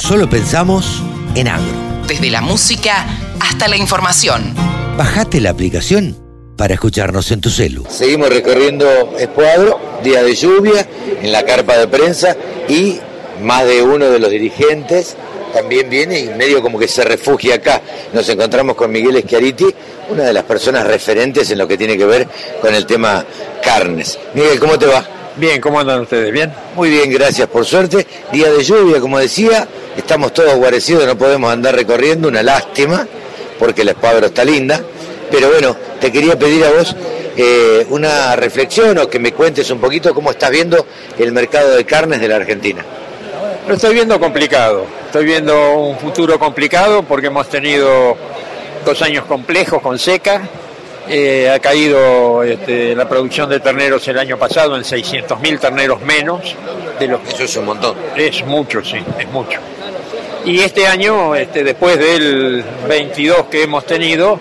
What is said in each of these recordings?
Solo pensamos en agro. Desde la música hasta la información. Bajate la aplicación para escucharnos en tu celu. Seguimos recorriendo Escuadro, día de lluvia, en la carpa de prensa y más de uno de los dirigentes también viene y medio como que se refugia acá. Nos encontramos con Miguel Schiariti, una de las personas referentes en lo que tiene que ver con el tema carnes. Miguel, ¿cómo te va? Bien, ¿cómo andan ustedes? ¿Bien? Muy bien, gracias, por suerte. Día de lluvia, como decía, estamos todos guarecidos, no podemos andar recorriendo, una lástima, porque la espadra está linda. Pero bueno, te quería pedir a vos eh, una reflexión o que me cuentes un poquito cómo estás viendo el mercado de carnes de la Argentina. Lo estoy viendo complicado, estoy viendo un futuro complicado porque hemos tenido dos años complejos con seca, eh, ha caído este, la producción de terneros el año pasado en 600.000 terneros menos. De los Eso es un montón. Es mucho, sí, es mucho. Y este año, este, después del 22 que hemos tenido,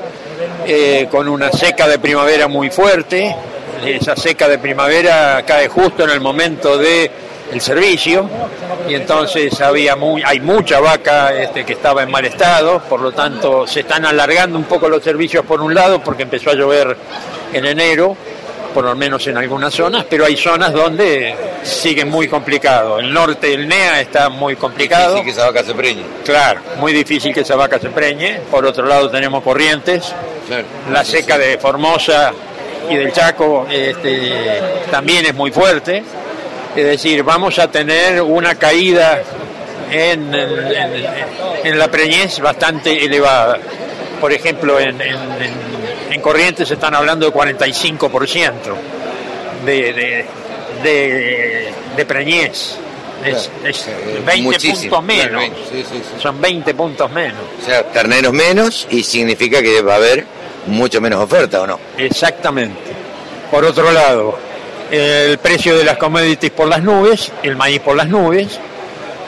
eh, con una seca de primavera muy fuerte, esa seca de primavera cae justo en el momento de el servicio y entonces había muy, hay mucha vaca este, que estaba en mal estado, por lo tanto se están alargando un poco los servicios por un lado porque empezó a llover en enero, por lo menos en algunas zonas, pero hay zonas donde sigue muy complicado. El norte del NEA está muy complicado. Difícil que esa vaca se preñe. Claro, muy difícil que esa vaca se preñe. Por otro lado tenemos corrientes, Claro. la seca de Formosa y del Chaco este, también es muy fuerte. Es decir, vamos a tener una caída en, en- en la preñez bastante elevada. Por ejemplo, en, en, en- en Corrientes se están hablando de 45% de, de, de, de preñez. Es, es Eh, 20 muchísimo. puntos menos. Claro, veinte, sí, sí, sí. Son 20 puntos menos. O sea, terneros menos y significa que va a haber mucho menos oferta, ¿o no? Exactamente. Por otro lado, el precio de las commodities por las nubes, el maíz por las nubes,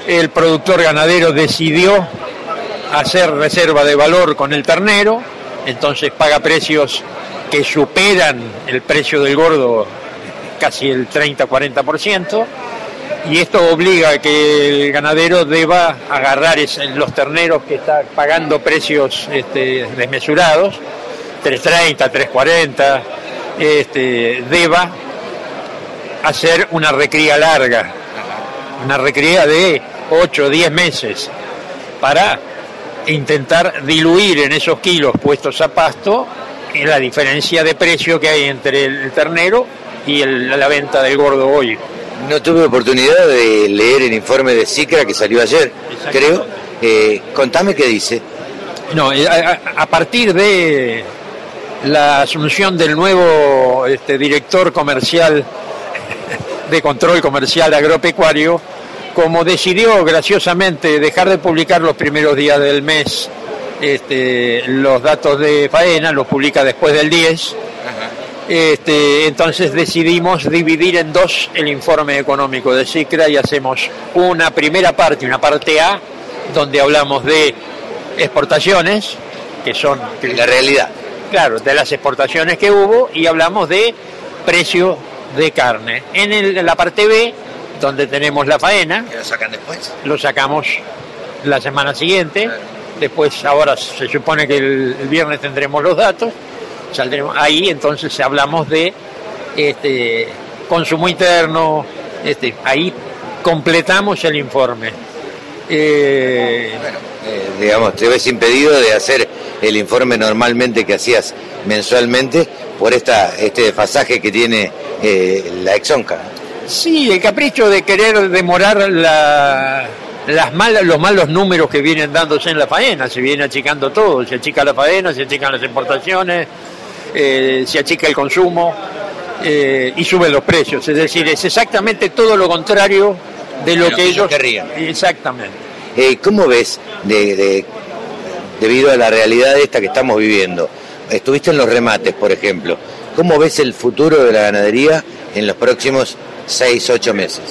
el productor ganadero decidió hacer reserva de valor con el ternero, entonces paga precios que superan el precio del gordo casi el 30-40%, y esto obliga a que el ganadero deba agarrar los terneros que está pagando precios este, desmesurados, 3.30, 3.40, este, deba hacer una recría larga, una recría de 8 o 10 meses, para intentar diluir en esos kilos puestos a pasto la diferencia de precio que hay entre el ternero y el- la venta del gordo hoy. No tuve oportunidad de leer el informe de CICRA que salió ayer, creo. Eh, contame qué dice. No, eh, a partir de la asunción del nuevo este, director comercial de control comercial agropecuario, como decidió graciosamente dejar de publicar los primeros días del mes este, los datos de faena, los publica después del 10, este, entonces decidimos dividir en dos el informe económico de CICRA y hacemos una primera parte, una parte A, donde hablamos de exportaciones, que son, La realidad. claro, de las exportaciones que hubo, y hablamos de precio de carne. En, el- la parte B, donde tenemos la faena, ¿Que lo sacan después? lo sacamos la semana siguiente. Después, ahora se supone que el, el viernes tendremos los datos. Saldremos ahí, entonces hablamos de este, consumo interno. Este, ahí completamos el informe. Eh, Eh, digamos, te ves impedido de hacer el informe normalmente que hacías mensualmente por esta este desfasaje que tiene eh, la Exonca. Sí, el capricho de querer demorar la- las malas, los malos números que vienen dándose en la faena, se viene achicando todo, se achica la faena, se achican las exportaciones, eh, se achica el consumo eh, y suben los precios. Es decir, es exactamente todo lo contrario de lo De lo que que ellos ellos querrían. Exactamente. Eh, ¿Cómo ves, de, de- debido a la realidad esta que estamos viviendo? Estuviste en los remates, por ejemplo. ¿Cómo ves el futuro de la ganadería en los próximos 6, 8 meses?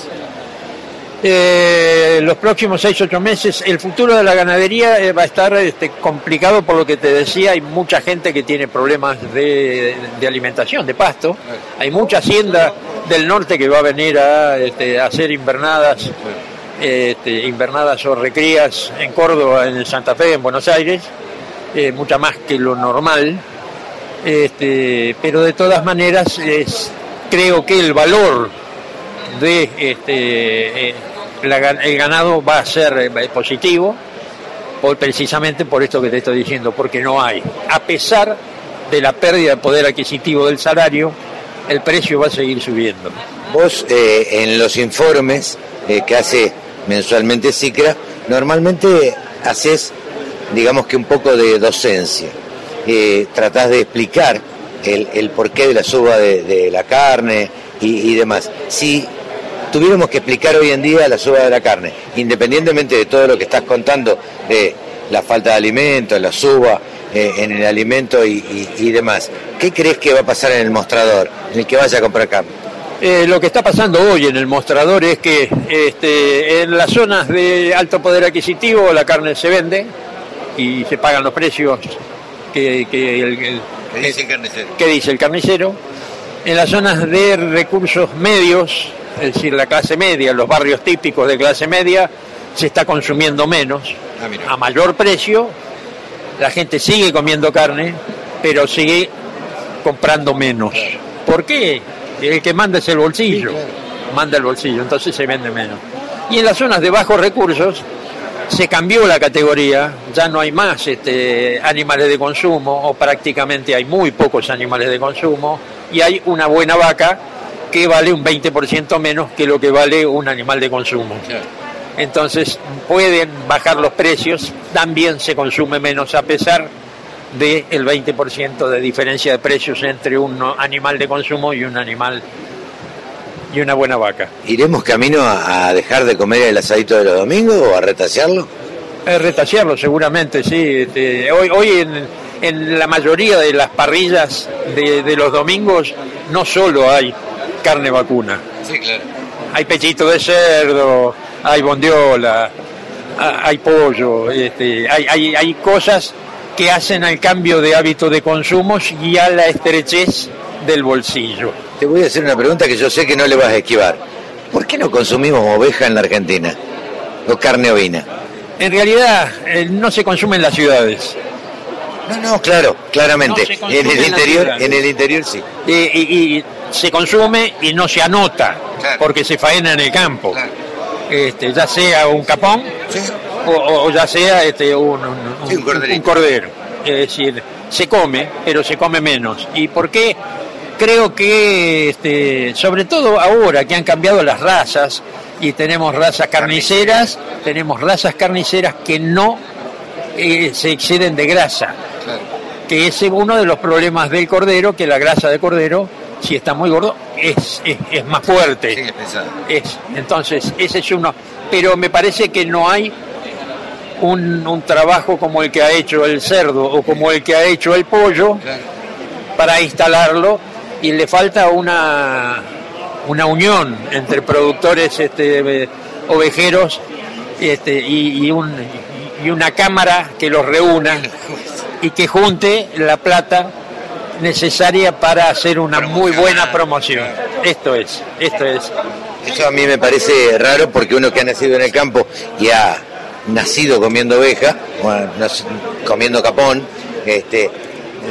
Eh, los próximos 6 8 meses el futuro de la ganadería eh, va a estar este, complicado por lo que te decía, hay mucha gente que tiene problemas de, de alimentación, de pasto, hay mucha hacienda del norte que va a venir a, este, a hacer invernadas este, invernadas o recrías en Córdoba, en Santa Fe, en Buenos Aires, eh, mucha más que lo normal, este, pero de todas maneras es, creo que el valor de este, eh, el ganado va a ser eh, positivo, precisamente por esto que te estoy diciendo, porque no hay, a pesar de la pérdida de poder adquisitivo del salario, el precio va a seguir subiendo. Vos en los informes que hace mensualmente SICRA, normalmente haces, digamos que un poco de docencia. Eh, tratás de explicar el, porqué de la suba de, la carne y, demás. Si tuviéramos que explicar hoy en día la suba de la carne, independientemente de todo lo que estás contando de la falta de alimento, la suba eh, en el alimento y, demás, ¿qué crees que va a pasar en el mostrador, en el que vaya a comprar carne? Eh, lo que está pasando hoy en el mostrador es que este, en las zonas de alto poder adquisitivo la carne se vende y se pagan los precios que, dice el carnicero. que dice el carnicero. En las zonas de recursos medios, es decir, la clase media, los barrios típicos de clase media, se está consumiendo menos, ah, a mayor precio, la gente sigue comiendo carne, pero sigue comprando menos. ¿Por qué? el que manda es el bolsillo, manda el bolsillo, entonces se vende menos. Y en las zonas de bajos recursos se cambió la categoría, ya no hay más este, animales de consumo, o prácticamente hay muy pocos animales de consumo, y hay una buena vaca que vale un 20% menos que lo que vale un animal de consumo. Entonces pueden bajar los precios, también se consume menos a pesar del el 20% de diferencia de precios entre un animal de consumo y un animal y una buena vaca. ¿Iremos camino a, dejar de comer el asadito de los domingos o a retasearlo? A retasearlo seguramente, sí. Este, hoy hoy en, en, la mayoría de las parrillas de, de, los domingos no solo hay carne vacuna. Sí, claro. Hay pechito de cerdo, hay bondiola, hay pollo, este, hay, hay, hay cosas que hacen al cambio de hábito de consumo y a la estrechez del bolsillo. Te voy a hacer una pregunta que yo sé que no le vas a esquivar. ¿Por qué no consumimos oveja en la Argentina? ¿O carne ovina? En realidad eh, no se consume en las ciudades. No, no, claro, claramente. en el interior, en el interior sí. y, se consume y no se anota, porque se faena en el campo. Este, ya sea un capón o, ya sea este, un, cordero. Es decir, se come, pero se come menos. ¿Y por qué? Creo que, este, sobre todo ahora que han cambiado las razas y tenemos razas carniceras, tenemos razas carniceras que no eh, se exceden de grasa. Que es uno de los problemas del cordero, que la grasa de cordero, si está muy gordo, es, es, más fuerte. es, entonces, ese es uno. Pero me parece que no hay un, trabajo como el que ha hecho el cerdo o como el que ha hecho el pollo para instalarlo y le falta una, una unión entre productores este, ovejeros este, y, un, y una cámara que los reúna y que junte la plata necesaria para hacer una muy buena promoción. Esto es, esto es. Eso a mí me parece raro porque uno que ha nacido en el campo y ha nacido comiendo oveja, comiendo capón, este,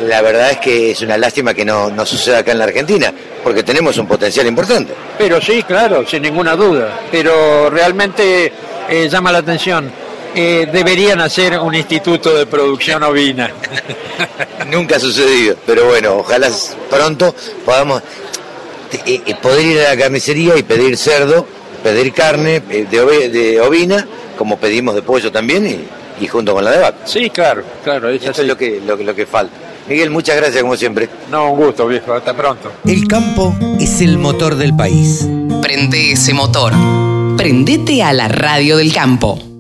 la verdad es que es una lástima que no, no suceda acá en la Argentina, porque tenemos un potencial importante. Pero sí, claro, sin ninguna duda, pero realmente eh, llama la atención. Eh, deberían hacer un instituto de producción ovina. Nunca ha sucedido, pero bueno, ojalá pronto podamos eh, poder ir a la carnicería y pedir cerdo, pedir carne de, de ovina como pedimos de pollo también y, junto con la de vaca. Sí, claro, claro. Eso es lo que, lo, lo que falta. Miguel, muchas gracias como siempre. No, un gusto, viejo. Hasta pronto. El campo es el motor del país. Prende ese motor. Prendete a la radio del campo.